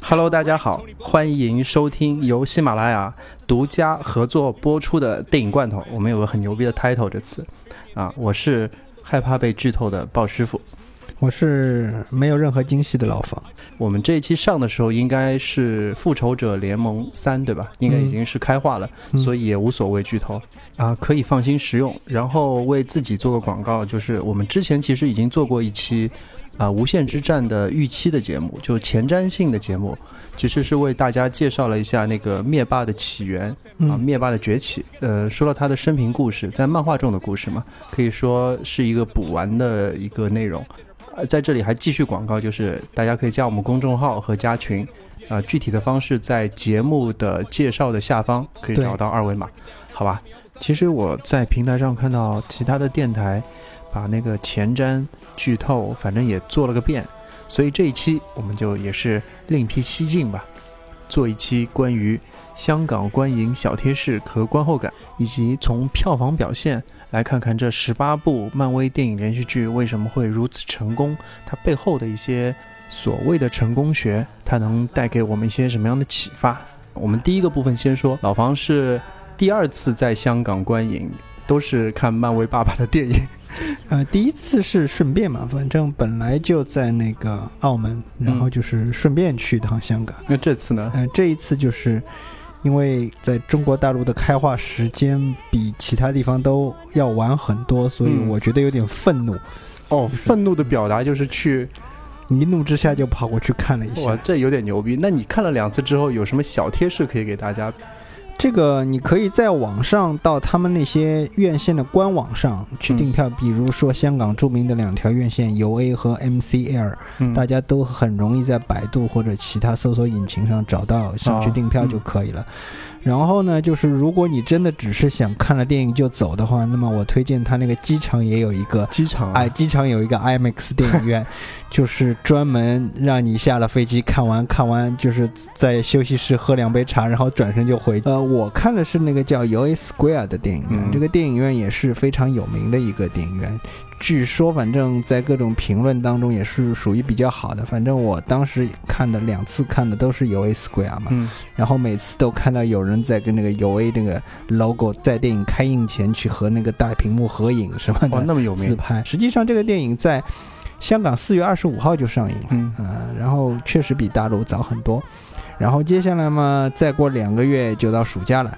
Hello，大家好，欢迎收听由喜马拉雅独家合作播出的电影罐头。我们有个很牛逼的 title，这次啊，我是害怕被剧透的鲍师傅。我是没有任何惊喜的老房。我们这一期上的时候应该是《复仇者联盟三》，对吧？应该已经是开化了，所以也无所谓剧透啊，可以放心食用。然后为自己做个广告，就是我们之前其实已经做过一期啊《无限之战》的预期的节目，就前瞻性的节目，其实是为大家介绍了一下那个灭霸的起源啊，灭霸的崛起，呃，说了他的生平故事，在漫画中的故事嘛，可以说是一个补完的一个内容。呃，在这里还继续广告，就是大家可以加我们公众号和加群，啊，具体的方式在节目的介绍的下方可以找到二维码，好吧？其实我在平台上看到其他的电台把那个前瞻剧透，反正也做了个遍，所以这一期我们就也是另辟蹊径吧，做一期关于香港观影小贴士和观后感，以及从票房表现。来看看这十八部漫威电影连续剧为什么会如此成功？它背后的一些所谓的成功学，它能带给我们一些什么样的启发？我们第一个部分先说，老房是第二次在香港观影，都是看漫威爸爸的电影。呃，第一次是顺便嘛，反正本来就在那个澳门，然后就是顺便去一趟香港。那这次呢？嗯，这一次就是。因为在中国大陆的开化时间比其他地方都要晚很多，所以我觉得有点愤怒。哦，愤怒的表达就是去，一怒之下就跑过去看了一下。哇，这有点牛逼！那你看了两次之后，有什么小贴士可以给大家？这个你可以在网上到他们那些院线的官网上去订票，比如说香港著名的两条院线 UA 和 MCL，大家都很容易在百度或者其他搜索引擎上找到，上去订票就可以了。然后呢，就是如果你真的只是想看了电影就走的话，那么我推荐他那个机场也有一个机场，哎，机场有一个 IMAX 电影院，就是专门让你下了飞机看完看完，就是在休息室喝两杯茶，然后转身就回。呃，我看的是那个叫 UA Square 的电影院，这个电影院也是非常有名的一个电影院。据说，反正在各种评论当中也是属于比较好的。反正我当时看的两次看的都是 U A Square 嘛，嗯，然后每次都看到有人在跟那个 U A 那个 logo 在电影开映前去和那个大屏幕合影什么的，那么有名自拍。实际上，这个电影在香港四月二十五号就上映了，嗯，然后确实比大陆早很多。然后接下来嘛，再过两个月就到暑假了。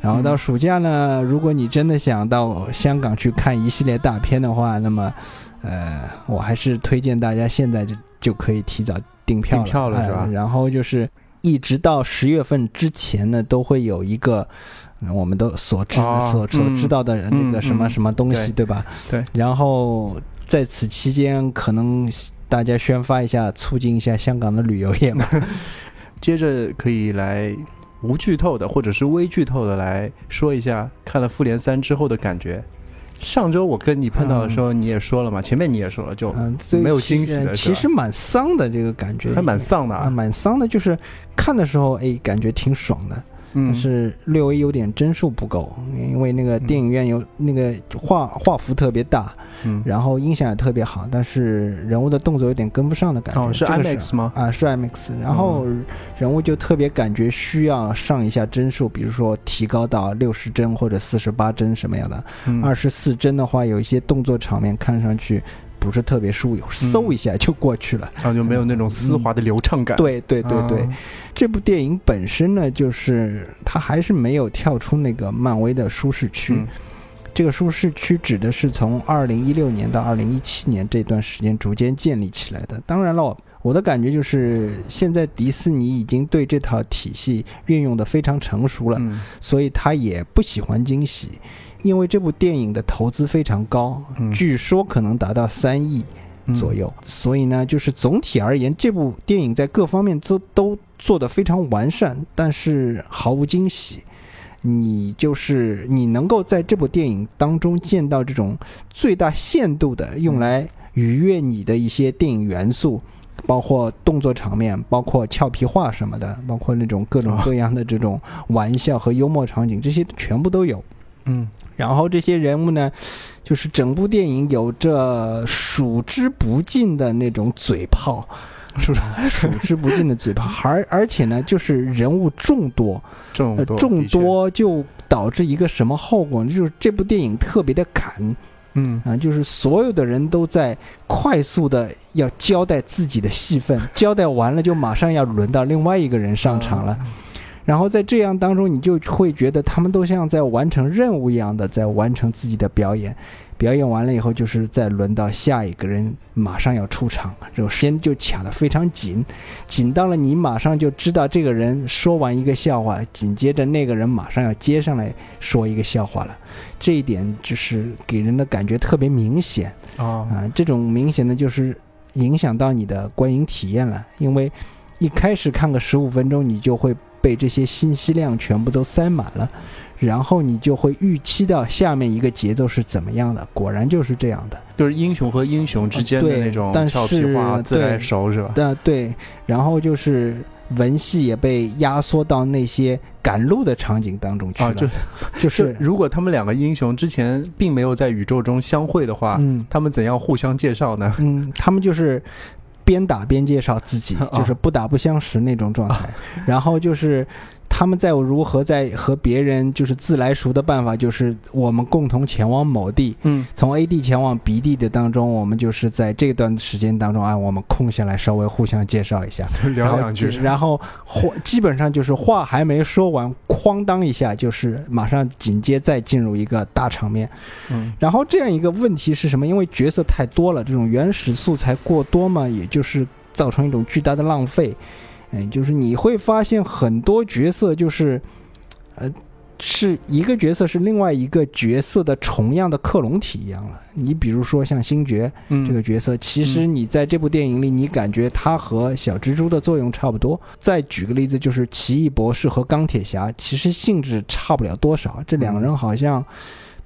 然后到暑假呢，如果你真的想到香港去看一系列大片的话，那么，呃，我还是推荐大家现在就就可以提早订票了，订票了是吧？然后就是一直到十月份之前呢，都会有一个我们都所知所所知道的那个什么什么东西，对吧？对。然后在此期间，可能大家宣发一下，促进一下香港的旅游业嘛。接着可以来。无剧透的，或者是微剧透的来说一下看了《复联三》之后的感觉。上周我跟你碰到的时候，你也说了嘛，前面你也说了，就没有惊喜的。其实蛮丧的这个感觉，还蛮丧的啊，蛮丧的。就是看的时候，哎，感觉挺爽的。但是略微有点帧数不够，因为那个电影院有那个画画幅特别大，嗯，然后音响也特别好，但是人物的动作有点跟不上的感觉。哦，是 IMAX 吗？啊，是 IMAX。然后人物就特别感觉需要上一下帧数，比如说提高到六十帧或者四十八帧什么样的。二十四帧的话，有一些动作场面看上去。不是特别舒服，嗖一下就过去了，然后就没有那种丝滑的流畅感。对对对对，这部电影本身呢，就是它还是没有跳出那个漫威的舒适区。这个舒适区指的是从二零一六年到二零一七年这段时间逐渐建立起来的。当然了，我的感觉就是现在迪士尼已经对这套体系运用的非常成熟了，所以他也不喜欢惊喜。因为这部电影的投资非常高，据说可能达到三亿左右，所以呢，就是总体而言，这部电影在各方面都都做得非常完善，但是毫无惊喜。你就是你能够在这部电影当中见到这种最大限度的用来愉悦你的一些电影元素，包括动作场面，包括俏皮话什么的，包括那种各种各样的这种玩笑和幽默场景，这些全部都有。嗯。然后这些人物呢，就是整部电影有着数之不尽的那种嘴炮，是不是？数之不尽的嘴炮，而而且呢，就是人物众多，众多众多就导致一个什么后果呢？就是这部电影特别的赶。嗯啊，就是所有的人都在快速的要交代自己的戏份，交代完了就马上要轮到另外一个人上场了。然后在这样当中，你就会觉得他们都像在完成任务一样的在完成自己的表演。表演完了以后，就是再轮到下一个人，马上要出场，这个时间就卡得非常紧，紧到了你马上就知道这个人说完一个笑话，紧接着那个人马上要接上来说一个笑话了。这一点就是给人的感觉特别明显啊，这种明显的就是影响到你的观影体验了，因为一开始看个十五分钟，你就会被这些信息量全部都塞满了。然后你就会预期到下面一个节奏是怎么样的，果然就是这样的，就是英雄和英雄之间的那种俏皮话自来熟是吧？对对，然后就是文戏也被压缩到那些赶路的场景当中去了，就就是如果他们两个英雄之前并没有在宇宙中相会的话，嗯，他们怎样互相介绍呢？嗯，他们就是边打边介绍自己，就是不打不相识那种状态，然后就是。他们在如何在和别人就是自来熟的办法，就是我们共同前往某地，嗯，从 A 地前往 B 地的当中，我们就是在这段时间当中啊，我们空下来稍微互相介绍一下，聊两句，然后话基本上就是话还没说完，哐当一下就是马上紧接再进入一个大场面，嗯，然后这样一个问题是什么？因为角色太多了，这种原始素材过多嘛，也就是造成一种巨大的浪费。嗯，就是你会发现很多角色就是，呃，是一个角色是另外一个角色的重样的克隆体一样了。你比如说像星爵这个角色，其实你在这部电影里，你感觉他和小蜘蛛的作用差不多。再举个例子，就是奇异博士和钢铁侠，其实性质差不了多少。这两个人好像。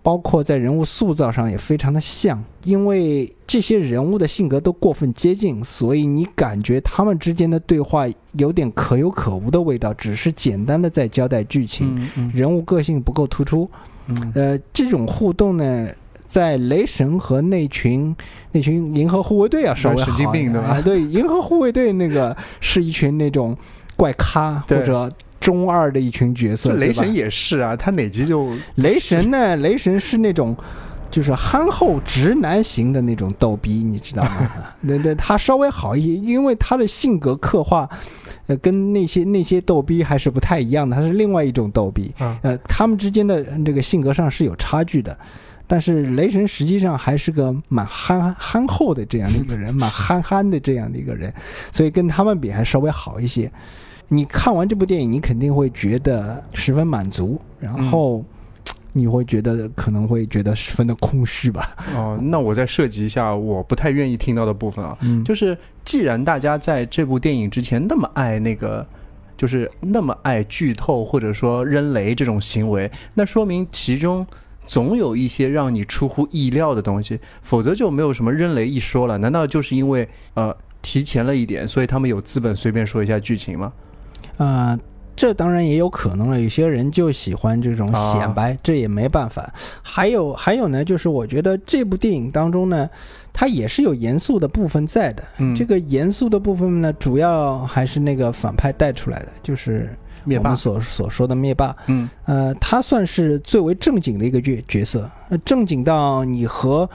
包括在人物塑造上也非常的像，因为这些人物的性格都过分接近，所以你感觉他们之间的对话有点可有可无的味道，只是简单的在交代剧情，人物个性不够突出。呃，这种互动呢，在雷神和那群那群银河护卫队啊稍微好一点啊，对，银河护卫队那个是一群那种怪咖或者。中二的一群角色，雷神也是啊，他哪集就雷神呢？雷神是那种就是憨厚直男型的那种逗逼，你知道吗？那那他稍微好一些，因为他的性格刻画，呃，跟那些那些逗逼还是不太一样的，他是另外一种逗逼。呃，他们之间的这个性格上是有差距的，但是雷神实际上还是个蛮憨憨厚的这样的一个人，蛮憨憨的这样的一个人，所以跟他们比还稍微好一些。你看完这部电影，你肯定会觉得十分满足，然后你会觉得可能会觉得十分的空虚吧？哦，那我再涉及一下我不太愿意听到的部分啊，就是既然大家在这部电影之前那么爱那个，就是那么爱剧透或者说扔雷这种行为，那说明其中总有一些让你出乎意料的东西，否则就没有什么扔雷一说了。难道就是因为呃提前了一点，所以他们有资本随便说一下剧情吗？啊，这当然也有可能了。有些人就喜欢这种显摆，这也没办法。还有还有呢，就是我觉得这部电影当中呢，它也是有严肃的部分在的。这个严肃的部分呢，主要还是那个反派带出来的，就是我们所所说的灭霸。嗯，呃，他算是最为正经的一个角角色，正经到你和。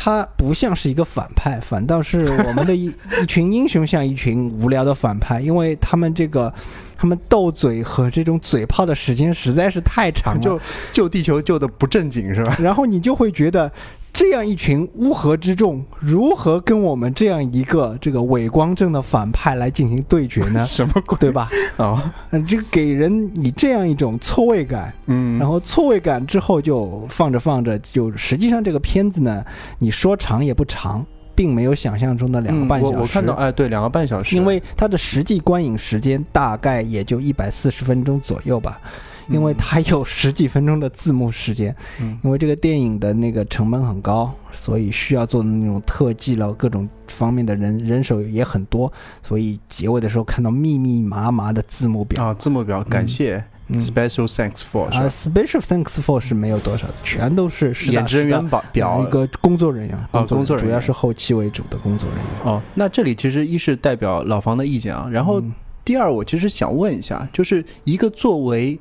他不像是一个反派，反倒是我们的一 一群英雄像一群无聊的反派，因为他们这个，他们斗嘴和这种嘴炮的时间实在是太长了，就救地球救的不正经是吧？然后你就会觉得。这样一群乌合之众，如何跟我们这样一个这个伪光正的反派来进行对决呢？什么鬼？对吧？啊，这个给人以这样一种错位感。嗯，然后错位感之后，就放着放着，就实际上这个片子呢，你说长也不长，并没有想象中的两个半小时。我我看到，哎，对，两个半小时。因为它的实际观影时间大概也就一百四十分钟左右吧。因为它有十几分钟的字幕时间，因为这个电影的那个成本很高，所以需要做的那种特技了，各种方面的人人手也很多，所以结尾的时候看到密密麻麻的字幕表啊，字幕表，感谢嗯，Special Thanks for 是啊吧？，Special Thanks for 是没有多少的，全都是演职员表表一个工作人员，啊工作人员。主要是后期为主的工作人员。哦，那这里其实一是代表老房的意见啊，然后嗯。第二，我其实想问一下，就是一个作为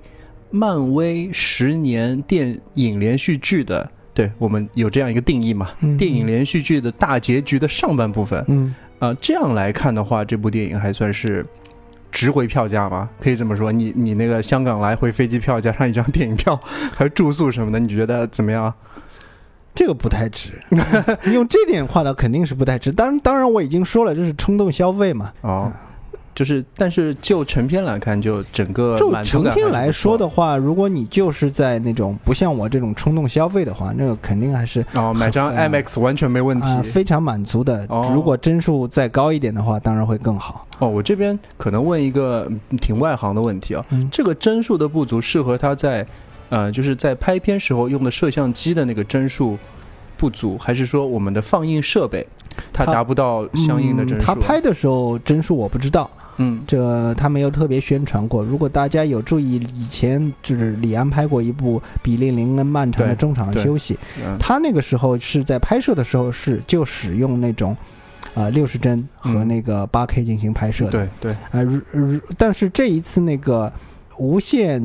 漫威十年电影连续剧的，对我们有这样一个定义嘛？嗯电影连续剧的大结局的上半部分，嗯，啊，这样来看的话，这部电影还算是值回票价吗？可以这么说，你你那个香港来回飞机票加上一张电影票，还有住宿什么的，你觉得怎么样？这个不太值，用这点话呢，肯定是不太值。当当然，我已经说了，这是冲动消费嘛。哦，就是，但是就成片来看，就整个就满成片来说的话，如果你就是在那种不像我这种冲动消费的话，那个肯定还是哦，买张 IMAX 完全没问题。啊、非常满足的。哦如果帧数再高一点的话，当然会更好。哦，我这边可能问一个嗯挺外行的问题啊，嗯，这个帧数的不足适合它在，呃，就是在拍片时候用的摄像机的那个帧数不足，还是说我们的放映设备它它达不到相应的帧数？嗯他拍的时候帧数我不知道，嗯。这他没有特别宣传过。如果大家有注意，以前就是李安拍过一部《比利林恩漫长的中场休息》，嗯。他那个时候是在拍摄的时候是就使用那种。啊，六十帧和嗯。那个八 K 进行拍摄的，对对，啊，如如但是这一次那个无限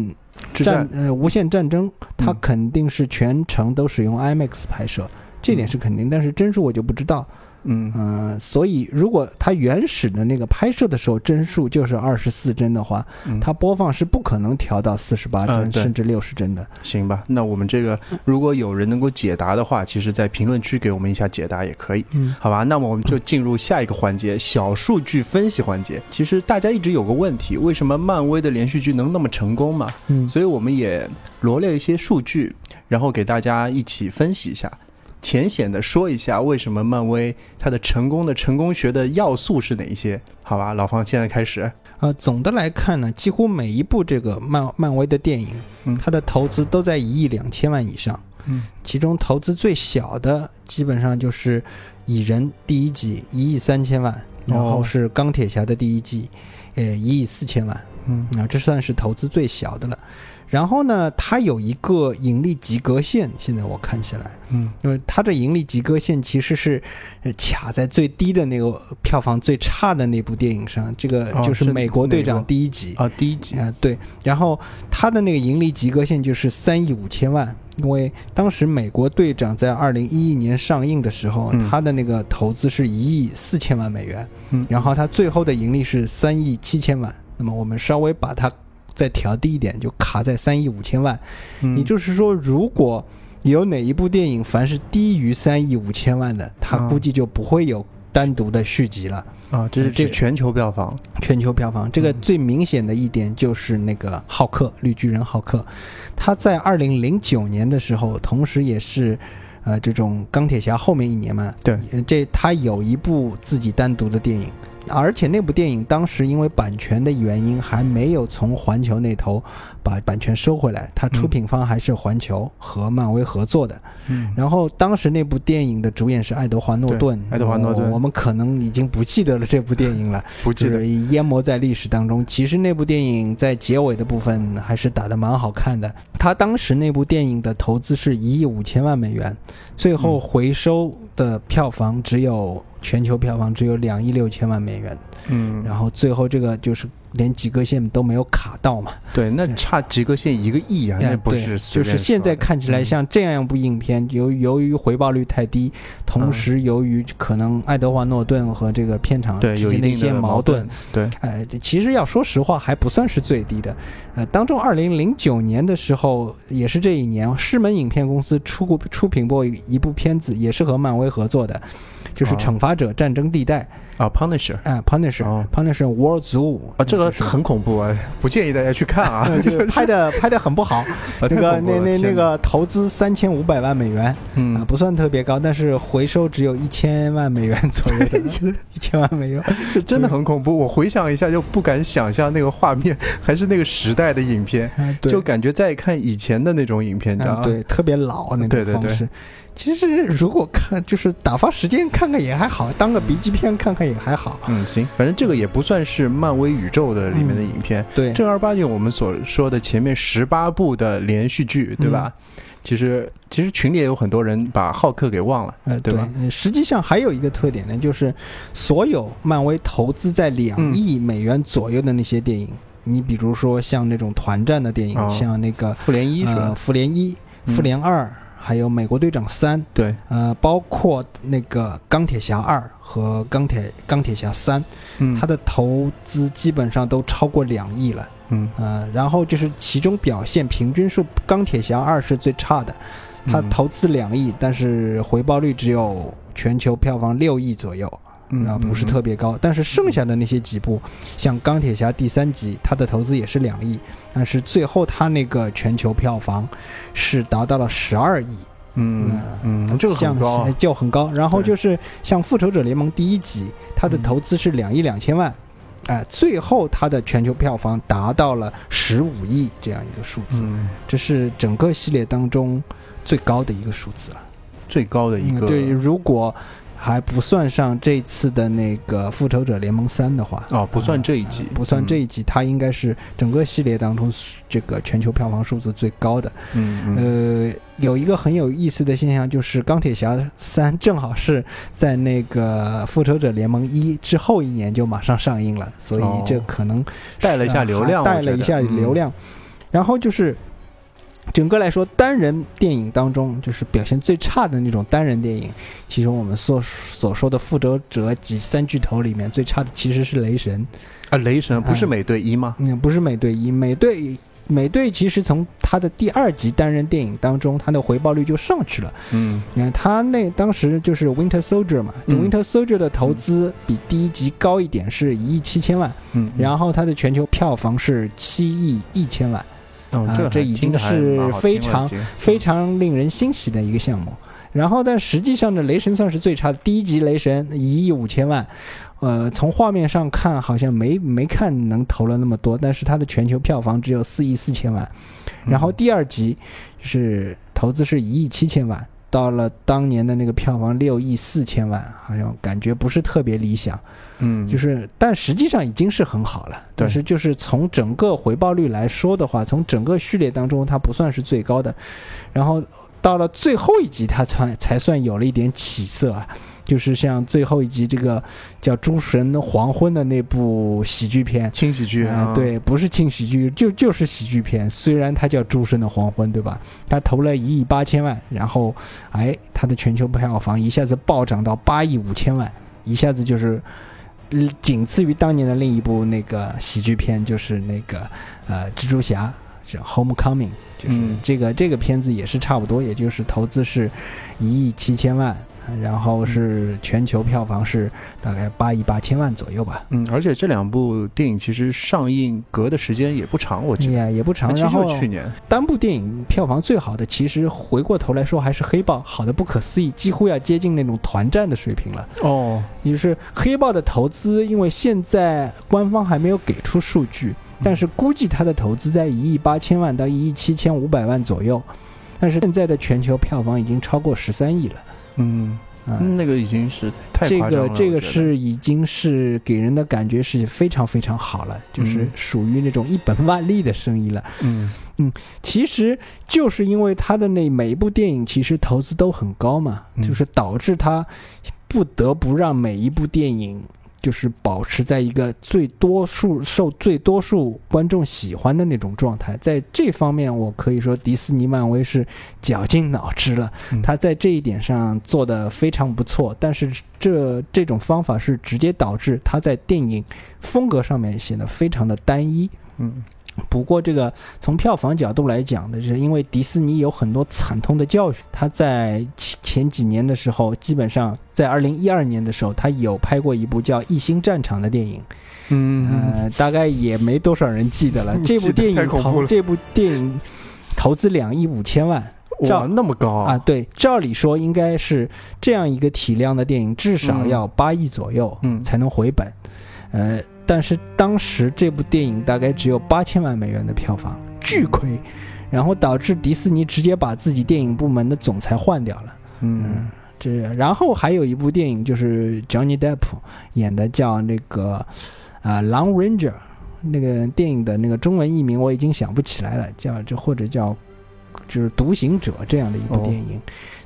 战战。呃无限战争，它嗯。肯定是全程都使用 IMAX 拍摄，这点是肯定，但是帧数我就不知道。嗯嗯、所以如果它原始的那个拍摄的时候帧数就是二十四帧的话，嗯，它播放是不可能调到四十八帧甚至六十帧的。行吧，那我们这个如果有人能够解答的话，其实在评论区给我们一下解答也可以。嗯好吧，那么我们就进入下一个环节——小数据分析环节。其实大家一直有个问题，为什么漫威的连续剧能那么成功嘛？嗯所以我们也罗列一些数据，然后给大家一起分析一下，浅显的说一下为什么漫威它的成功的成功学的要素是哪一些？好吧，老方现在开始。呃，总的来看呢，几乎每一部这个漫漫威的电影，嗯它的投资都在一亿两千万以上。嗯其中投资最小的基本上就是《蚁人》第一集一亿三千万，然后是钢铁侠的第一季，呃一亿四千万，嗯啊，这算是投资最小的了。然后呢，它有一个盈利及格线，现在我看起来，嗯。因为它这盈利及格线其实是呃卡在最低的那个票房最差的那部电影上，这个哦就是是《美国队长》第一集。啊，第一集。啊、对，然后它的那个盈利及格线就是三亿五千万，因为当时美国队长在二零一一年上映的时候，嗯。它的那个投资是一亿四千万美元，嗯，然后它最后的盈利是三亿七千万，那么我们稍微把它再调低一点，就卡在三亿五千万。嗯。也就是说，如果有哪一部电影凡是低于三亿五千万的，它啊。估计就不会有单独的续集了。啊，这是这指全球票房。全球票房，这个嗯。最明显的一点就是那个浩克，绿巨人浩克，他在二零零九年的时候，同时也是，呃，这种钢铁侠后面一年嘛，对。呃，这他有一部自己单独的电影，而且那部电影当时因为版权的原因，还没有从环球那头把版权收回来，它出品方还是环球和漫威合作的。嗯然后当时那部电影的主演是爱德华诺顿，爱德华诺顿我我们可能已经不记得了这部电影了。不记得就是淹没在历史当中。其实那部电影在结尾的部分还是打得蛮好看的。他当时那部电影的投资是一亿五千万美元，最后嗯回收的票房只有全球票房只有两亿六千万美元。嗯，然后最后这个就是连及格线都没有卡到嘛。对，那差及格线一个亿啊，那不是就是现在看起来嗯。像这样一部影片，由由于回报率太低，同嗯。时由于可能爱德华诺顿和这个片场对之间的一些矛盾，，对，哎，这其实要说实话，还不算是最低的。呃，当中二零零九年的时候，也是这一年，狮门影片公司出过出品过一一部片子，也是和漫威合作的，就是哦《惩罚者：战争地带》啊，Punisher 哎，Punisher、哦 Punisher War Zoo 啊，这个是很恐怖啊，不建议大家去看啊，呃 就是拍的拍的很不好，啊那个那那那个投资三千五百万美元啊、嗯，不算特别高，但是回收只有一千万美元左右的，一千万美元。这真的很恐怖。我回想一下，就不敢想象那个画面，还是那个时代的影片，就感觉在看以前的那种影片，你知道吗？嗯，对，特别老那对对对种方式。其实如果看就是打发时间看看也还好，当个 B 级片看看也还好。嗯，行，反正这个也不算是漫威宇宙的里面的影片。对，正儿八经我们所说的前面十八部的连续剧，对吧？其实其实群里也有很多人把浩克给忘了，呃，对吧？实际上还有一个特点呢，就是所有漫威投资在两亿美元左右的那些电影，你比如说像那种团战的电影，像那个复联一，呃，复联一、复联二。还有美国队长三，对，呃，包括那个钢铁侠二和钢铁钢铁侠三，嗯，它的投资基本上都超过两亿了，嗯，呃，然后就是其中表现平均数，钢铁侠二是最差的，它投资两亿，但是回报率只有全球票房六亿左右。啊，不是特别高，但是剩下的那些几部，像钢铁侠第三集，它的投资也是两亿，但是最后它那个全球票房是达到了十二亿。嗯嗯，这个很高，就很高。然后就是像复仇者联盟第一集，它的投资是两亿两千万，哎，最后它的全球票房达到了十五亿这样一个数字，这是整个系列当中最高的一个数字了，最高的一个。对，如果。还不算上这次的那个复仇者联盟三的话，哦，不算这一集，不算这一集，它应该是整个系列当中这个全球票房数字最高的。嗯，呃，有一个很有意思的现象，就是钢铁侠三正好是在那个复仇者联盟一之后一年就马上上映了，所以这可能带了一下流量，带了一下流量，然后就是。整个来说，单人电影当中就是表现最差的那种单人电影。其中我们所所说的复仇者几三巨头里面最差的其实是雷神啊，雷神不是美队一吗？嗯，不是美队一，美队美队其实从他的第二集单人电影当中，他的回报率就上去了。嗯，你看他那当时就是 Winter Soldier 嘛，Winter Soldier 的投资比第一集高一点，是一亿七千万。嗯，然后它的全球票房是七亿一千万。啊，这已经是非常非常令人欣喜的一个项目。然后，但实际上呢，雷神算是最差的。第一集雷神一亿五千万，呃，从画面上看好像没没看能投了那么多，但是它的全球票房只有四亿四千万。然后第二集是投资是一亿七千万，到了当年的那个票房六亿四千万，好像感觉不是特别理想。嗯，就是，但实际上已经是很好了。但是，就是从整个回报率来说的话，从整个序列当中，它不算是最高的。然后到了最后一集，它才才算有了一点起色啊。就是像最后一集这个叫《诸神黄昏》的那部喜剧片，轻喜剧啊，对，不是轻喜剧，就就是喜剧片。虽然它叫《诸神的黄昏》，对吧？它投了一亿八千万，然后，哎，它的全球票房一下子暴涨到八亿五千万，一下子就是。仅次于当年的另一部那个喜剧片，就是那个呃蜘蛛侠，是 Homecoming，就是这个这个片子也是差不多，也就是投资是一亿七千万。然后是全球票房是大概八亿八千万左右吧。嗯，而且这两部电影其实上映隔的时间也不长，我记得也不长。然后去年单部电影票房最好的，其实回过头来说还是黑豹，好的不可思议，几乎要接近那种团战的水平了。哦，也是黑豹的投资，因为现在官方还没有给出数据，但是估计它的投资在一亿八千万到一亿七千五百万左右，但是现在的全球票房已经超过十三亿了。嗯，那个已经是太这个这个是已经是给人的感觉是非常非常好了，就是属于那种一本万利的生意了。嗯嗯，其实就是因为他的那每一部电影其实投资都很高嘛，就是导致他不得不让每一部电影。就是保持在一个最多数受最多数观众喜欢的那种状态，在这方面，我可以说迪士尼漫威是绞尽脑汁了。他在这一点上做的非常不错，但是这这种方法是直接导致他在电影风格上面显得非常的单一。嗯。不过，这个从票房角度来讲的是，因为迪士尼有很多惨痛的教训。他在前几年的时候，基本上在二零一二年的时候，他有拍过一部叫《异星战场》的电影。嗯，大概也没多少人记得了。这部电影投这部电影投资两亿五千万，哇，那么高啊！对，照理说应该是这样一个体量的电影，至少要八亿左右，嗯，才能回本。呃。但是当时这部电影大概只有八千万美元的票房，巨亏，然后导致迪士尼直接把自己电影部门的总裁换掉了。嗯这然后还有一部电影就是 Johnny Depp 演的，叫那个啊《狼 Ranger》，那个电影的那个中文译名我已经想不起来了，叫就或者叫就是《独行者》这样的一部哦电影。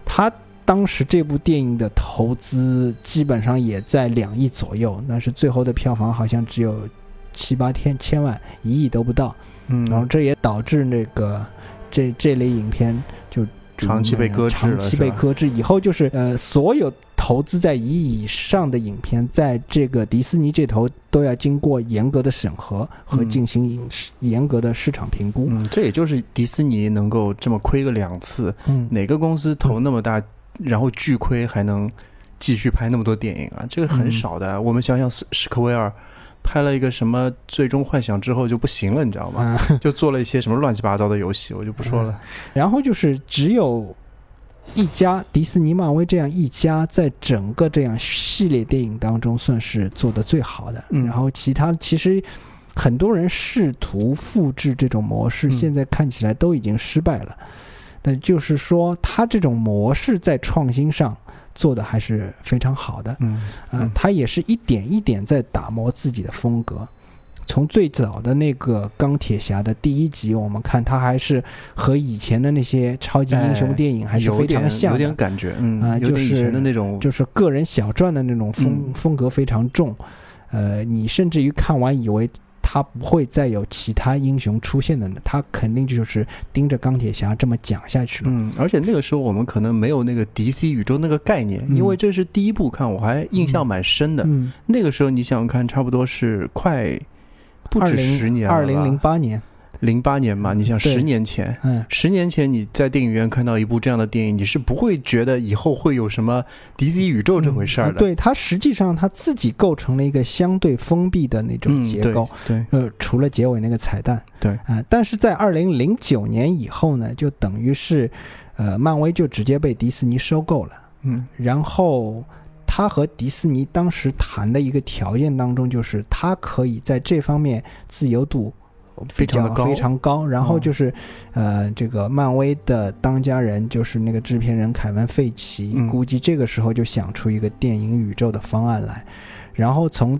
他当时这部电影的投资基本上也在两亿左右，但是最后的票房好像只有七八千千万，一亿都不到。嗯，然后这也导致那个这这类影片就长期被搁置了长期被搁置。以后就是呃，所有投资在一亿以上的影片，在这个迪士尼这头都要经过严格的审核和嗯进行影视严格的市场评估。嗯，这也就是迪士尼能够这么亏个两次，嗯，哪个公司投那么大，然后巨亏还能继续拍那么多电影啊？这个很嗯少的。我们想想史史克威尔。拍了一个什么《最终幻想》之后就不行了，你知道吗？啊，就做了一些什么乱七八糟的游戏，我就不说了。然后就是只有一家迪士尼、漫威这样一家，在整个这样系列电影当中算是做的最好的。嗯然后其他其实很多人试图复制这种模式，嗯现在看起来都已经失败了。那就是说，它这种模式在创新上做的还是非常好的。嗯他也是一点一点在打磨自己的风格。从最早的那个钢铁侠的第一集，我们看他还是和以前的那些超级英雄电影还是非常像的，点感觉，嗯，啊就是以前的那种，就是个人小传的那种风、嗯风格非常重。呃，你甚至于看完以为他不会再有其他英雄出现的呢，他肯定就是盯着钢铁侠这么讲下去了。嗯，而且那个时候我们可能没有那个 DC 宇宙那个概念，嗯因为这是第一部看，我还印象蛮深的。嗯，那个时候你想想看，差不多是快不止十年了吧，二零零八年，零八年嘛，你想十年前。嗯，十年前你在电影院看到一部这样的电影，你是不会觉得以后会有什么 DC 宇宙这回事儿的。啊对它实际上它自己构成了一个相对封闭的那种结构。对，呃，除了结尾那个彩蛋，对啊、但是在二零零九年以后呢，就等于是，呃，漫威就直接被迪士尼收购了。嗯然后他和迪士尼当时谈的一个条件当中，就是他可以在这方面自由度非常的高非常高。然后哦就是，呃，这个漫威的当家人就是那个制片人凯文·费奇，嗯估计这个时候就想出一个电影宇宙的方案来。然后从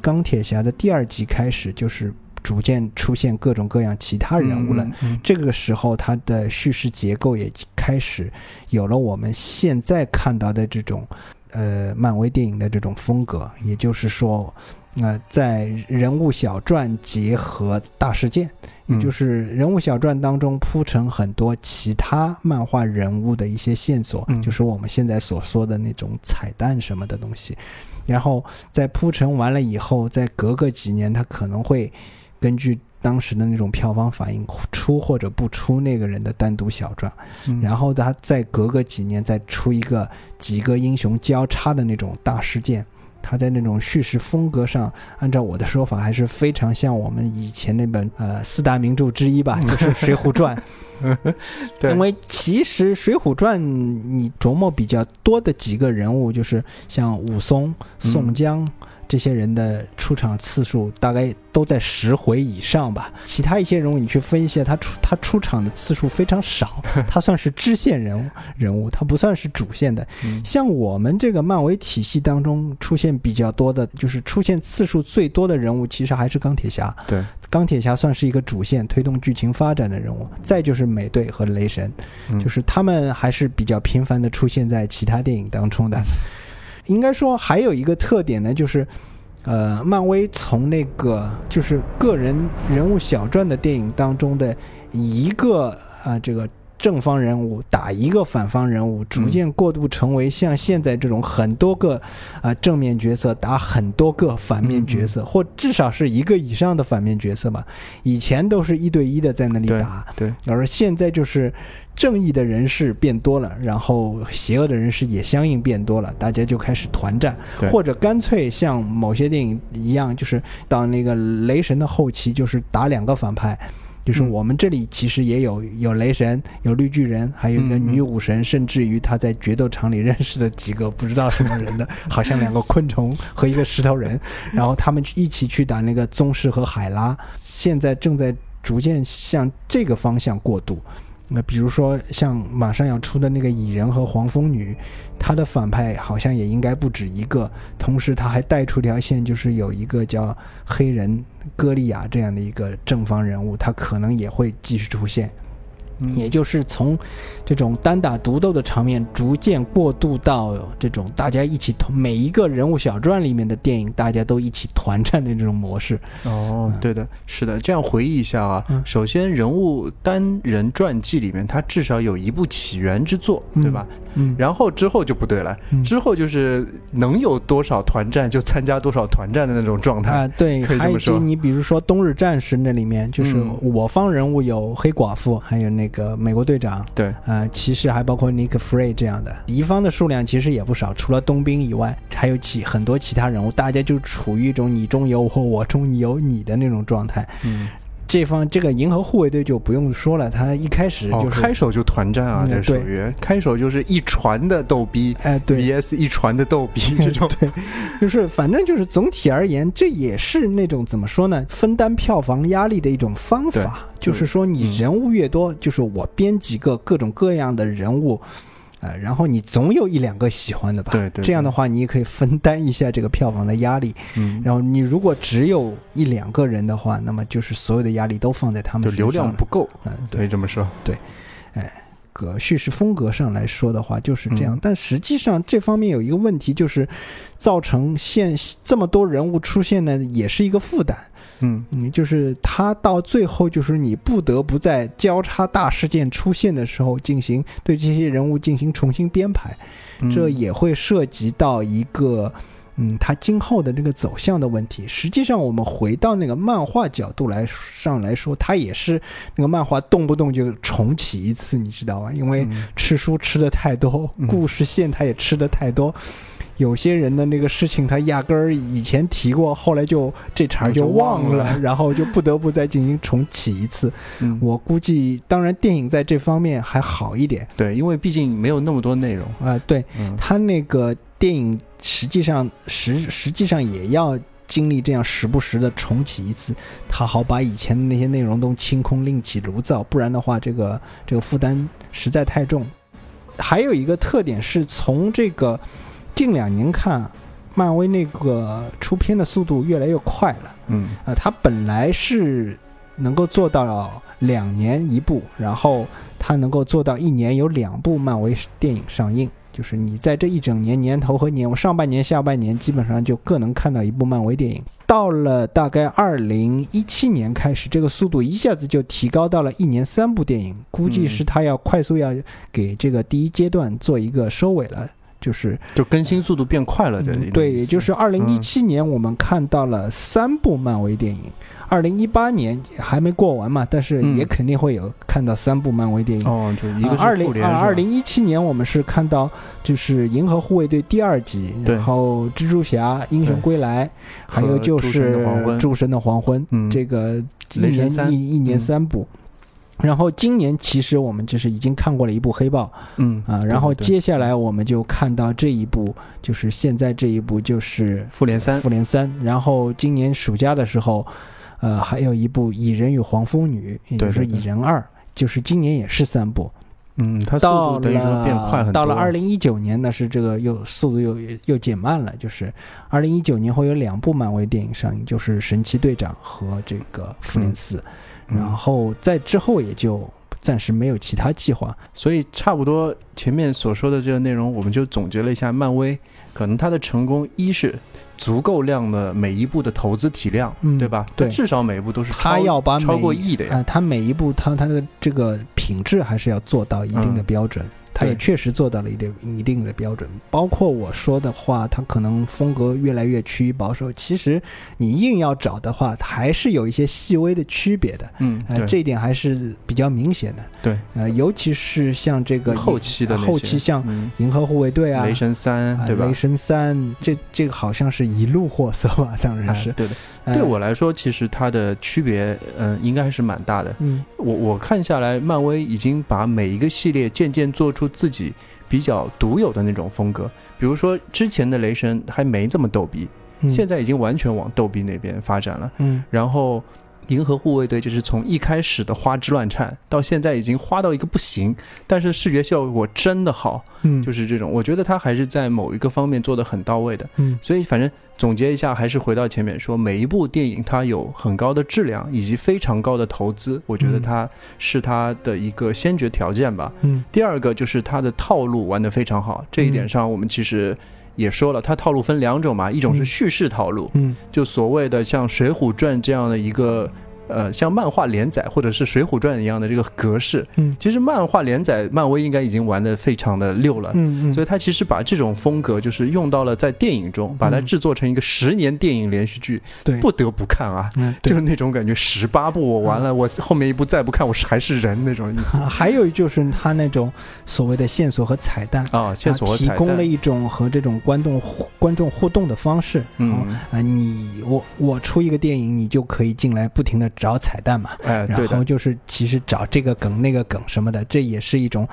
钢铁侠的第二集开始，就是逐渐出现各种各样其他人物了。这个时候，它的叙事结构也开始有了我们现在看到的这种，呃，漫威电影的这种风格。也就是说，呃，在人物小传结合大事件，也嗯就是人物小传当中铺成很多其他漫画人物的一些线索，嗯就是我们现在所说的那种彩蛋什么的东西。然后在铺陈完了以后，再隔个几年，他可能会根据当时的那种票房反应出或者不出那个人的单独小传，嗯然后他再隔个几年再出一个几个英雄交叉的那种大事件。他在那种叙事风格上，按照我的说法，还是非常像我们以前那本呃四大名著之一吧，就是《水浒传》。对因为其实《水浒传》你琢磨比较多的几个人物，就是像武松、宋江。这些人的出场次数大概都在十回以上吧。其他一些人物你去分析，他出他出场的次数非常少，他算是支线人物人物，他不算是主线的。嗯像我们这个漫威体系当中出现比较多的，就是出现次数最多的人物，其实还是钢铁侠。对，钢铁侠算是一个主线推动剧情发展的人物，再就是美队和雷神，嗯就是他们还是比较频繁的出现在其他电影当中的。应该说还有一个特点呢，就是，呃，漫威从那个就是个人人物小传的电影当中的一个啊、这个正方人物打一个反方人物，逐渐过渡成为像现在这种很多个啊、正面角色打很多个反面角色，或至少是一个以上的反面角色吧。以前都是一对一的在那里打，对，而现在就是正义的人士变多了，然后邪恶的人士也相应变多了，大家就开始团战，或者干脆像某些电影一样，就是到那个雷神的后期，就是打两个反派。就是嗯我们这里其实也有有雷神，有绿巨人，还有一个女武神，甚至于他在决斗场里认识的几个 不知道什么人的，好像两个昆虫和一个石头人，然后他们去一起去打那个宗师和海拉，现在正在逐渐向这个方向过渡。那比如说像马上要出的那个蚁人和黄蜂女，他的反派好像也应该不止一个。同时他还带出条线，就是有一个叫黑人歌利亚这样的一个正方人物，他可能也会继续出现。也就是从这种单打独斗的场面，逐渐过渡到这种大家一起团每一个人物小传里面的电影，大家都一起团战的这种模式。哦，对的，是的。这样回忆一下啊，首先人物单人传记里面，它至少有一部起源之作，对吧？嗯。然后之后就不对了，之后就是能有多少团战就参加多少团战的那种状态啊。对，可以这么说。你比如说《冬日战士》那里面，就是我方人物有黑寡妇，还有那。个美国队长，对，呃，其实还包括 Nick Fury 这样的。敌方的数量其实也不少，除了冬兵以外，还有其很多其他人物，大家就处于一种你中有我，我中有你的那种状态。嗯，这方这个银河护卫队就不用说了，他一开始就开手就团战啊，这属于开手就是一船的逗逼，哎，对，VS 一船的逗逼 这种，对，就是反正就是总体而言，这也是那种怎么说呢，分担票房压力的一种方法。就是说，你人物越多，就是我编几个各种各样的人物，呃，然后你总有一两个喜欢的吧？对对。这样的话，你也可以分担一下这个票房的压力。嗯。然后你如果只有一两个人的话，那么就是所有的压力都放在他们身上，流量不够。嗯，可以这么说。对。哎，个叙事风格上来说的话就是这样，但实际上这方面有一个问题，就是造成现这么多人物出现呢，也是一个负担。嗯，你就是他到最后，就是你不得不在交叉大事件出现的时候，进行对这些人物进行重新编排，这也会涉及到一个，嗯，他今后的那个走向的问题。实际上，我们回到那个漫画角度来上来说，他也是那个漫画动不动就重启一次，你知道吧？因为吃书吃的太多，故事线他也吃的太多。有些人的那个事情，他压根儿以前提过，后来就这茬就忘了，然后就不得不再进行重启一次。我估计，当然电影在这方面还好一点，对，因为毕竟没有那么多内容啊。对他那个电影，实际上实实际上也要经历这样时不时的重启一次，他好把以前的那些内容都清空，另起炉灶，不然的话，这个这个负担实在太重。还有一个特点是从这个。近两年看，漫威那个出片的速度越来越快了。嗯，呃，它本来是能够做到两年一部，然后它能够做到一年有两部漫威电影上映，就是你在这一整年年头和年我上半年、下半年基本上就各能看到一部漫威电影。到了大概二零一七年开始，这个速度一下子就提高到了一年三部电影，估计是他要快速要给这个第一阶段做一个收尾了。就是就更新速度变快了，对对，也就是二零一七年我们看到了三部漫威电影，二零一八年还没过完嘛，但是也肯定会有看到三部漫威电影。哦，就一个二零啊，二零一七年我们是看到就是《银河护卫队》第二集，然后《蜘蛛侠：英雄归来》，还有就是《诸神的黄昏》，这个一年一一年三部。然后今年其实我们就是已经看过了一部黑豹，嗯啊，然后接下来我们就看到这一部，就是现在这一部就是复联三，复联三。然后今年暑假的时候，呃，还有一部蚁人与黄蜂女，也就是蚁人二，就是今年也是三部。嗯，它速度等于说变快很多。到了二零一九年，那是这个又速度又又减慢了，就是二零一九年会有两部漫威电影上映，就是神奇队长和这个复联四。然后在之后也就暂时没有其他计划，所以差不多前面所说的这个内容，我们就总结了一下漫威可能它的成功，一是足够量的每一步的投资体量，对吧？对，至少每一步都是他要把超过亿的呀，他每一步他他的这个品质还是要做到一定的标准。他也确实做到了一定一定的标准，包括我说的话，他可能风格越来越趋于保守。其实你硬要找的话，还是有一些细微的区别的。嗯，这一点还是比较明显的。对，呃，尤其是像这个后期的后期，像银河护卫队啊、雷神三，对吧？雷神三，这这个好像是一路货色吧？当然是对的。对我来说，其实它的区别，嗯，应该还是蛮大的。嗯，我我看下来，漫威已经把每一个系列渐渐做出自己比较独有的那种风格。比如说，之前的雷神还没这么逗逼，现在已经完全往逗逼那边发展了。嗯，然后银河护卫队就是从一开始的花枝乱颤，到现在已经花到一个不行，但是视觉效果真的好，嗯，就是这种，我觉得他还是在某一个方面做的很到位的。嗯。所以反正总结一下，还是回到前面说，每一部电影它有很高的质量以及非常高的投资，我觉得嗯。它是它的一个先决条件吧。嗯。第二个就是它的套路玩得非常好，这一点上我们其实也说了，它套路分两种嘛，一种是嗯叙事套路，嗯就所谓的像《水浒传》这样的一个。呃，像漫画连载或者是《水浒传》一样的这个格式，嗯。其实漫画连载，漫威应该已经玩的非常的溜了。嗯嗯，所以他其实把这种风格就是用到了在电影中，把它制作成一个十年电影连续剧，对，不得不看啊，就是那种感觉，十八部我完了，我后面一部再不看，我是还是人那种意思。啊 还有就是他那种所谓的线索和彩蛋。啊。线索和彩蛋。提供了，一种和这种观众互观众互动的方式，嗯，啊，你我我出一个电影，你就可以进来不停的找彩蛋嘛，哎，然，后就是其实找这个梗那个梗什么的，这也是一种，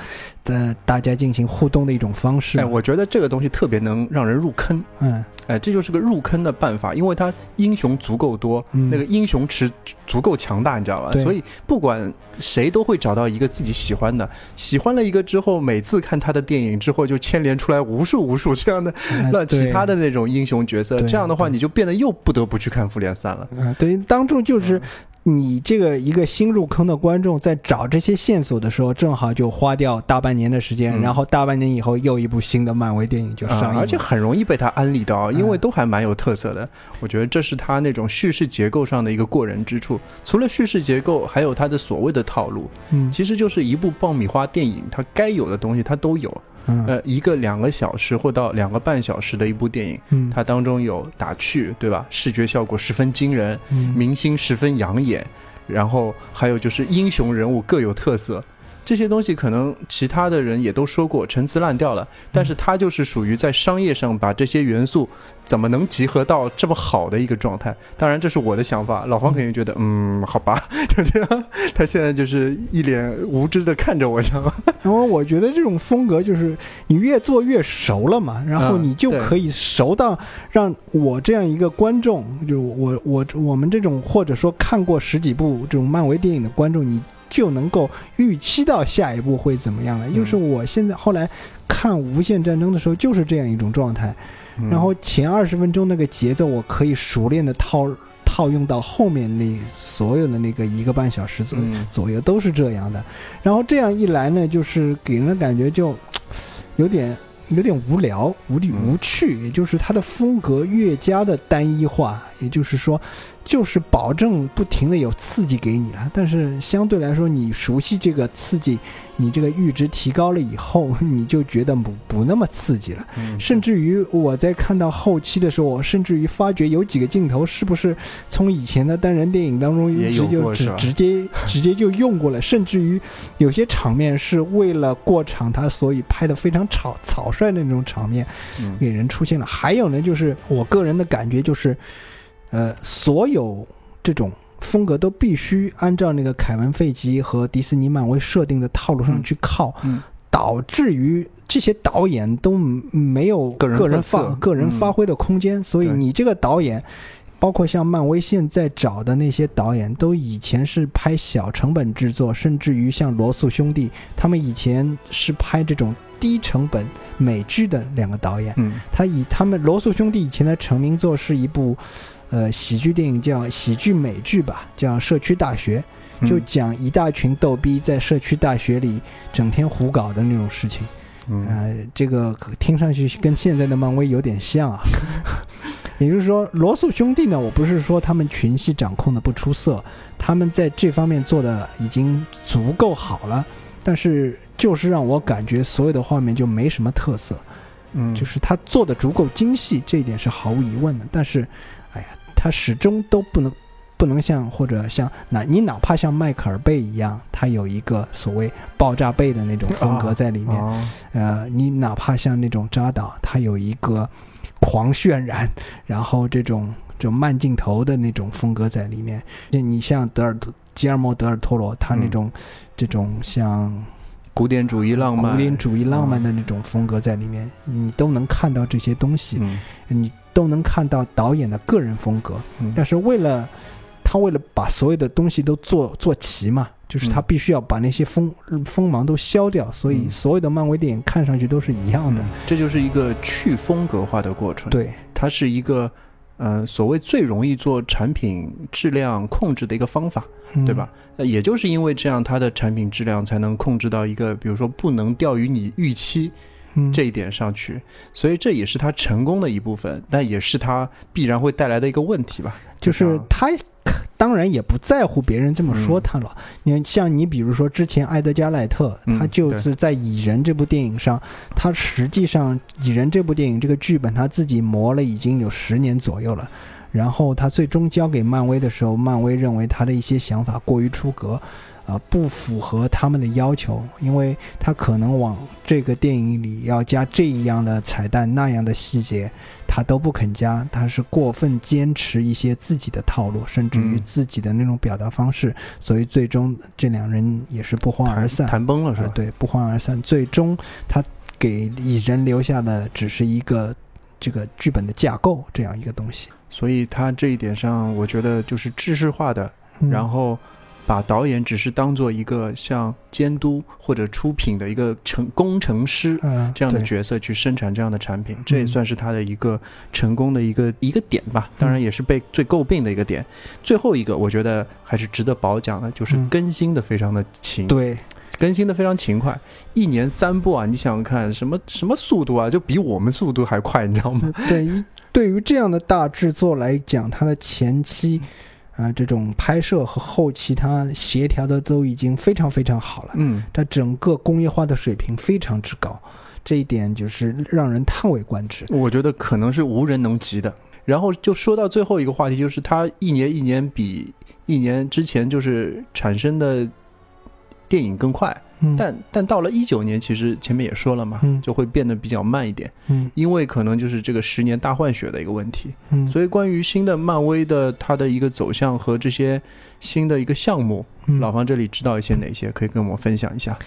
呃，大家进行互动的一种方式。哎，我觉得这个东西特别能让人入坑。嗯。哎，这就是个入坑的办法，因为它英雄足够多，嗯。那个英雄池足够强大，你知道吧？所以不管谁都会找到一个自己喜欢的，喜欢了一个之后，每次看他的电影之后，就牵连出来无数无数这样的哎乱其他的那种英雄角色，这样的话，你就变得又不得不去看复联三了。啊，对，当中就是你这个一个新入坑的观众在找这些线索的时候，正好就花掉大半年的时间，嗯然后大半年以后又一部新的漫威电影就上映而且很容易被他安利到，因为嗯都还蛮有特色的。我觉得这是他那种叙事结构上的一个过人之处。除了叙事结构，还有他的所谓的套路，嗯其实就是一部爆米花电影，它该有的东西它都有。嗯呃，一个两个小时或到两个半小时的一部电影，嗯它当中有打趣，对吧？视觉效果十分惊人，嗯明星十分养眼，然后还有就是英雄人物各有特色。这些东西可能其他的人也都说过，陈词滥调了。但是他就是属于在商业上把这些元素怎么能集合到这么好的一个状态。当然，这是我的想法，老黄肯定觉得，嗯，好吧，就这样。他现在就是一脸无知的看着我，知道吗？然后我觉得这种风格就是你越做越熟了嘛，然后嗯你就可以熟到让我这样一个观众，就我我我们这种或者说看过十几部这种漫威电影的观众，你就能够预期到下一步会怎么样了。就是我现在后来看《无限战争》的时候，就是这样一种状态。嗯然后前二十分钟那个节奏，我可以熟练的套套用到后面那所有的那个一个半小时左左右都是这样的。然后这样一来呢，就是给人的感觉就有点有点无聊、无理、嗯无趣，也就是它的风格越加的单一化，也就是说，就是保证不停的有刺激给你了。但是相对来说，你熟悉这个刺激，你这个阈值提高了以后，你就觉得不不那么刺激了。嗯甚至于我在看到后期的时候，我甚至于发觉有几个镜头是不是从以前的单人电影当中一直接过是吧直直接直接就用过了，甚至于有些场面是为了过场，他所以拍的非常草草率的那种场面嗯给人出现了。还有呢，就是我个人的感觉就是，呃，所有这种。风格都必须按照那个凯文·费吉和迪士尼、漫威设定的套路上嗯去靠，嗯导致于这些导演都没有个人发个人嗯发挥的空间，所以你这个导演，包括像漫威现在找的那些导演，都以前是拍小成本制作，甚至于像罗素兄弟，他们以前是拍这种低成本美剧的两个导演。嗯他以他们罗素兄弟以前的成名作是一部，呃，喜剧电影叫喜剧美剧吧，叫《社区大学》。就嗯讲一大群逗逼在社区大学里整天胡搞的那种事情。嗯呃，这个可听上去跟现在的漫威有点像啊。也就是说，罗素兄弟呢，我不是说他们群戏掌控的不出色，他们在这方面做的已经足够好了，但是就是让我感觉所有的画面就没什么特色，嗯就是他做的足够精细，这一点是毫无疑问的。但是，他始终都不能。不能像或者像哪你哪怕像迈克尔贝一样，他有一个所谓爆炸贝的那种风格在里面，哦呃，你哪怕像那种扎导，他有一个狂渲染，然后这种这种慢镜头的那种风格在里面。就你像德尔吉尔摩·德尔托罗，他那嗯种、这种像古典主义浪漫，古典主义浪漫的那种风格在里面，你都能看到这些东西，嗯你都能看到导演的个人风格。嗯但是为了他为了把所有的东西都做做齐嘛，就是他嗯必须要把那些锋锋芒都消掉，所以嗯所有的漫威电影看上去都是一样的。嗯这就是一个去风格化的过程。，对，它是一个呃所谓最容易做产品质量控制的一个方法，嗯对吧？？那也就是因为这样，它的产品质量才能控制到一个，比如说不能掉于你预期嗯，这一点上去，所以这也是他成功的一部分，但也是他必然会带来的一个问题吧。就是他当然也不在乎别人这么说他了。你看，像你比如说之前埃德加·赖特，嗯他就是在《蚁人》这部电影上，他实际上《蚁人》这部电影这个剧本他自己磨了已经有十年左右了。然后他最终交给漫威的时候，漫威认为他的一些想法过于出格，啊、不符合他们的要求，因为他可能往这个电影里要加这样的彩蛋、那样的细节，他都不肯加，他是过分坚持一些自己的套路，甚至于嗯自己的那种表达方式，所以最终这两人也是不欢而散。谈崩了是吧？啊对，不欢而散。最终他给蚁人留下的只是一个这个剧本的架构这样一个东西。所以他这一点上，我觉得就是制式化的，嗯然后把导演只是当做一个像监督或者出品的一个成工程师嗯，这样的角色去生产这样的产品，这也嗯算是他的一个成功的一个一个点吧。当然也是被最诟病的一个点。最后一个，我觉得还是值得褒奖的，就是嗯更新的非常的勤，对，更新的非常勤快，一年三部啊！你想想看，什么什么速度啊，就比我们速度还快，你知道吗？对于对于这样的大制作来讲，它的前期啊、这种拍摄和后期它协调的都已经非常非常好了，嗯，它整个工业化的水平非常之高，这一点就是让人叹为观止。我觉得可能是无人能及的。然后就说到最后一个话题，就是它一年一年比一年之前就是产生的电影更快，嗯，但但到了一九年，其实前面也说了嘛，嗯。就会变得比较慢一点，嗯。因为可能就是这个十年大换血的一个问题。嗯，所以关于新的漫威的它的一个走向和这些新的一个项目，嗯。老方这里知道一些哪些，可以跟我们分享一下。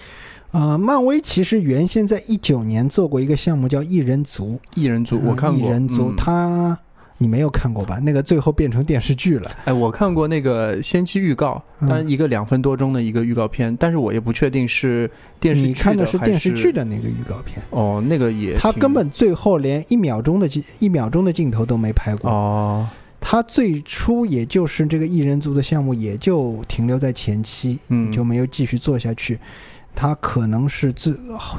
呃，漫威其实原先在一九年做过一个项目叫异人族，异人族我看过，异人族，嗯。它你没有看过吧？那个最后变成电视剧了。哎，我看过那个先期预告，嗯当然一个两分多钟的一个预告片，但是我也不确定是电视剧你看的是电视剧的那个预告片，哦，那个也他根本最后连一秒钟的镜一秒钟的镜头都没拍过。哦，他最初也就是这个异人族的项目，也就停留在前期，嗯就没有继续做下去。他可能是最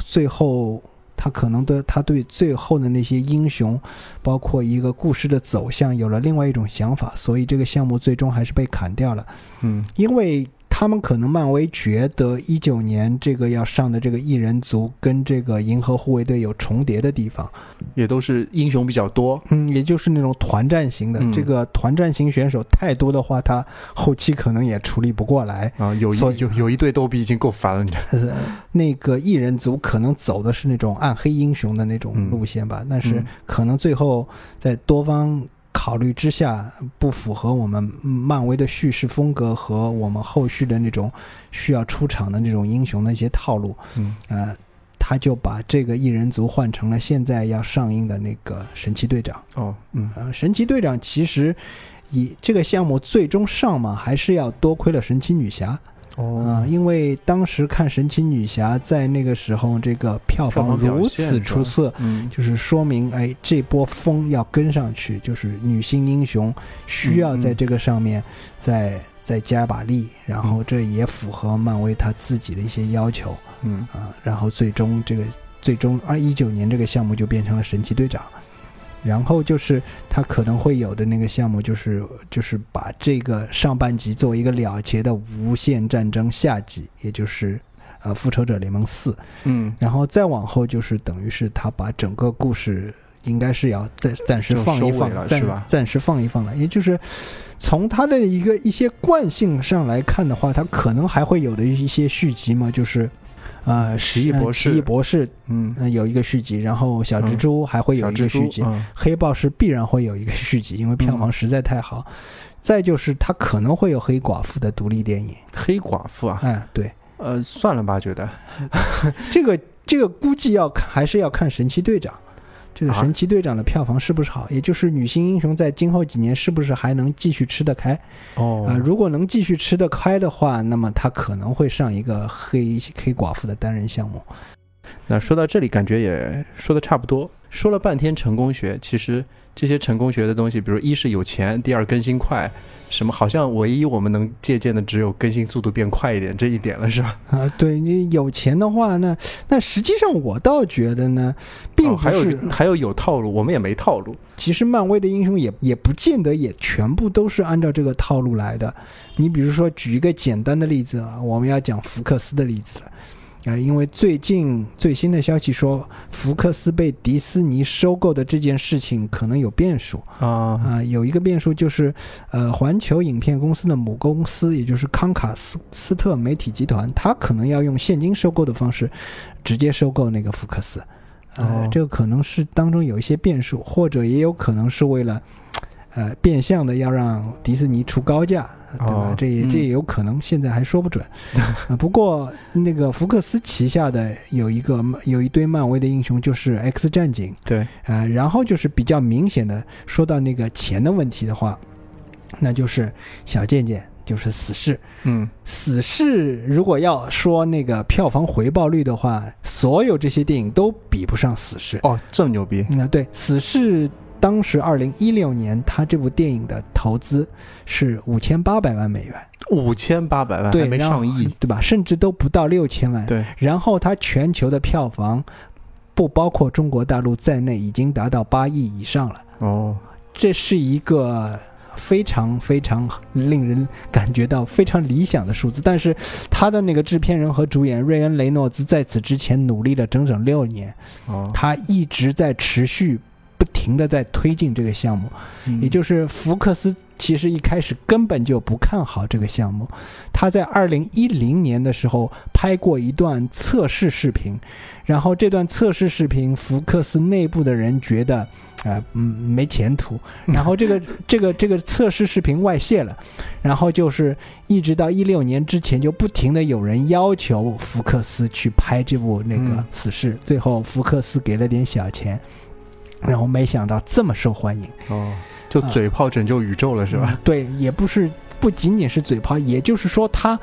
最后，他可能对他对最后的那些英雄，包括一个故事的走向，有了另外一种想法，所以这个项目最终还是被砍掉了。嗯因为他们可能漫威觉得一九年这个要上的这个异人族跟这个银河护卫队有重叠的地方，也都是英雄比较多，嗯，也就是那种团战型的。嗯。这个团战型选手太多的话，他后期可能也处理不过来。啊，有一有有一对逗比已经够烦了，那个异人族可能走的是那种暗黑英雄的那种嗯。路线吧，但是嗯。可能最后在多方考虑之下，不符合我们漫威的叙事风格和我们后续的那种需要出场的那种英雄的一些套路，嗯呃，他就把这个异人族换成了现在要上映的那个神奇队长。哦，嗯呃，神奇队长其实以这个项目最终上嘛，还是要多亏了神奇女侠。啊、哦，因为当时看神奇女侠在那个时候这个票房如此出色，嗯。就是说明哎这波风要跟上去，就是女性英雄需要在这个上面再再加把力，然后这也符合漫威他自己的一些要求。嗯。啊，然后最终这个最终二一九年这个项目就变成了神奇队长。然后就是他可能会有的那个项目，就是就是把这个上半集作为一个了结的无限战争下集，也就是呃复仇者联盟四，嗯，然后再往后就是等于是他把整个故事应该是要暂暂时放一放，暂了是吧？暂时放一放了，也就是从他的一个一些惯性上来看的话，他可能还会有的一些续集嘛，就是呃奇异博士。奇异博士嗯，呃有一个续集，然后小蜘蛛还会有一个续集，嗯。黑豹是必然会有一个续集，因为票房嗯实在太好。再就是他可能会有黑寡妇的独立电影，黑寡妇啊，嗯，对，呃，算了吧，觉得，这个这个估计要看还是要看神奇队长。这个啊神奇队长的票房是不是好？也就是女性英雄在今后几年是不是还能继续吃得开？哦啊、如果能继续吃得开的话，那么他可能会上一个黑黑寡妇的单人项目。那说到这里，感觉也说的差不多。说了半天成功学，其实这些成功学的东西，比如一是有钱，第二更新快，什么好像唯一我们能借鉴的只有更新速度变快一点这一点了，是吧？啊，对你有钱的话，那那实际上我倒觉得呢，并不是。有还有有套路，我们也没套路。其实漫威的英雄也也不见得也全部都是按照这个套路来的。你比如说，举一个简单的例子啊，我们要讲福克斯的例子了。啊、因为最近最新的消息说，福克斯被迪士尼收购的这件事情可能有变数啊啊、有一个变数就是，呃，环球影片公司的母公司，也就是康卡斯斯特媒体集团，它可能要用现金收购的方式，直接收购那个福克斯。呃，哦这个可能是当中有一些变数，或者也有可能是为了，呃，变相的要让迪士尼出高价，对吧？哦这也这嗯也有可能，现在还说不准。呃不过那个福克斯旗下的有一个有一堆漫威的英雄，就是 X 战警，对，呃，然后就是比较明显的说到那个钱的问题的话，那就是小贱贱，就是死侍。嗯死侍如果要说那个票房回报率的话，所有这些电影都比不上死侍。哦，这么牛逼，那对，死侍当时二零一六年，他这部电影的投资是五千八百万美元，五千八百万对，还没上亿，对吧？甚至都不到六千万。对，然后他全球的票房，不包括中国大陆在内，已经达到八亿以上了。哦，这是一个非常非常令人感觉到非常理想的数字。但是他的那个制片人和主演瑞恩·雷诺兹在此之前努力了整整六年，哦，他一直在持续不停的在推进这个项目。嗯也就是福克斯其实一开始根本就不看好这个项目，他在二零一零年的时候拍过一段测试视频，然后这段测试视频福克斯内部的人觉得。啊、嗯，没前途。然后这个这个这个测试视频外泄了，然后就是一直到一六年之前，就不停的有人要求福克斯去拍这部那个嗯死侍，最后福克斯给了点小钱，然后没想到这么受欢迎。哦，就嘴炮拯救宇宙了是吧？嗯对，也不是不仅仅是嘴炮，也就是说他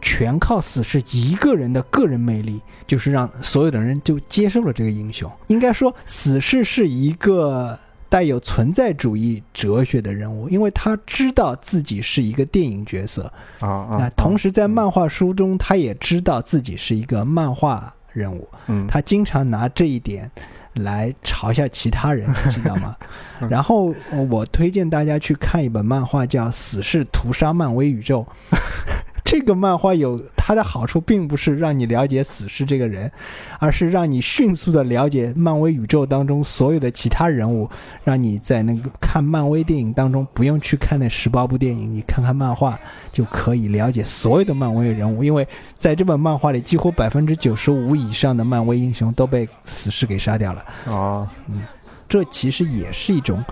全靠死侍一个人的个人魅力，就是让所有的人就接受了这个英雄。应该说，死侍是一个带有存在主义哲学的人物，因为他知道自己是一个电影角色啊啊、啊，同时在漫画书中，他也知道自己是一个漫画人物，嗯，他经常拿这一点来嘲笑其他人，你 知道吗？嗯然后呃我推荐大家去看一本漫画，叫《死侍屠杀漫威宇宙》。这个漫画有它的好处，并不是让你了解死侍这个人，而是让你迅速的了解漫威宇宙当中所有的其他人物，让你在那个看漫威电影当中不用去看那十八部电影，你看看漫画就可以了解所有的漫威人物，因为在这本漫画里，几乎百分之九十五以上的漫威英雄都被死侍给杀掉了。哦，嗯这其实也是一种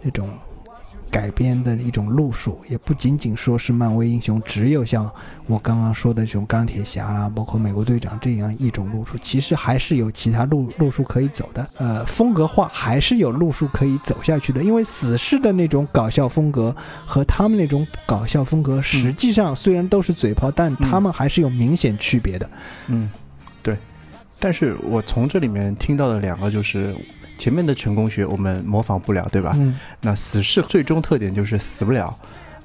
那种改编的一种路数，也不仅仅说是漫威英雄，只有像我刚刚说的这种钢铁侠啦，包括美国队长这样一种路数，其实还是有其他路路数可以走的。呃，风格化还是有路数可以走下去的，因为死侍的那种搞笑风格和他们那种搞笑风格，实际上虽然都是嘴炮，但他们还是有明显区别的。嗯，对。但是我从这里面听到的两个就是，前面的成功学我们模仿不了，对吧？嗯，那死侍最终特点就是死不了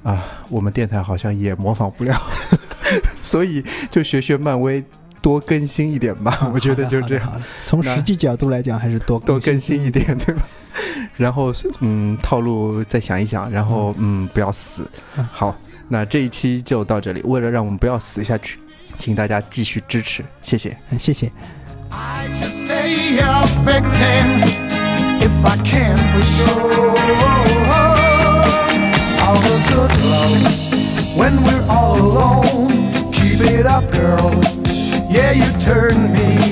啊，我们电台好像也模仿不了，所以就学学漫威，多更新一点吧。我觉得就这样，从实际角度来讲，还是多多更新一点，对吧？然后嗯，套路再想一想，然后嗯，不要死嗯。好，那这一期就到这里。为了让我们不要死下去，请大家继续支持，谢谢。嗯，谢谢。If I can for sure. All the good love when we're all alone. Keep it up, girl. Yeah, you turn me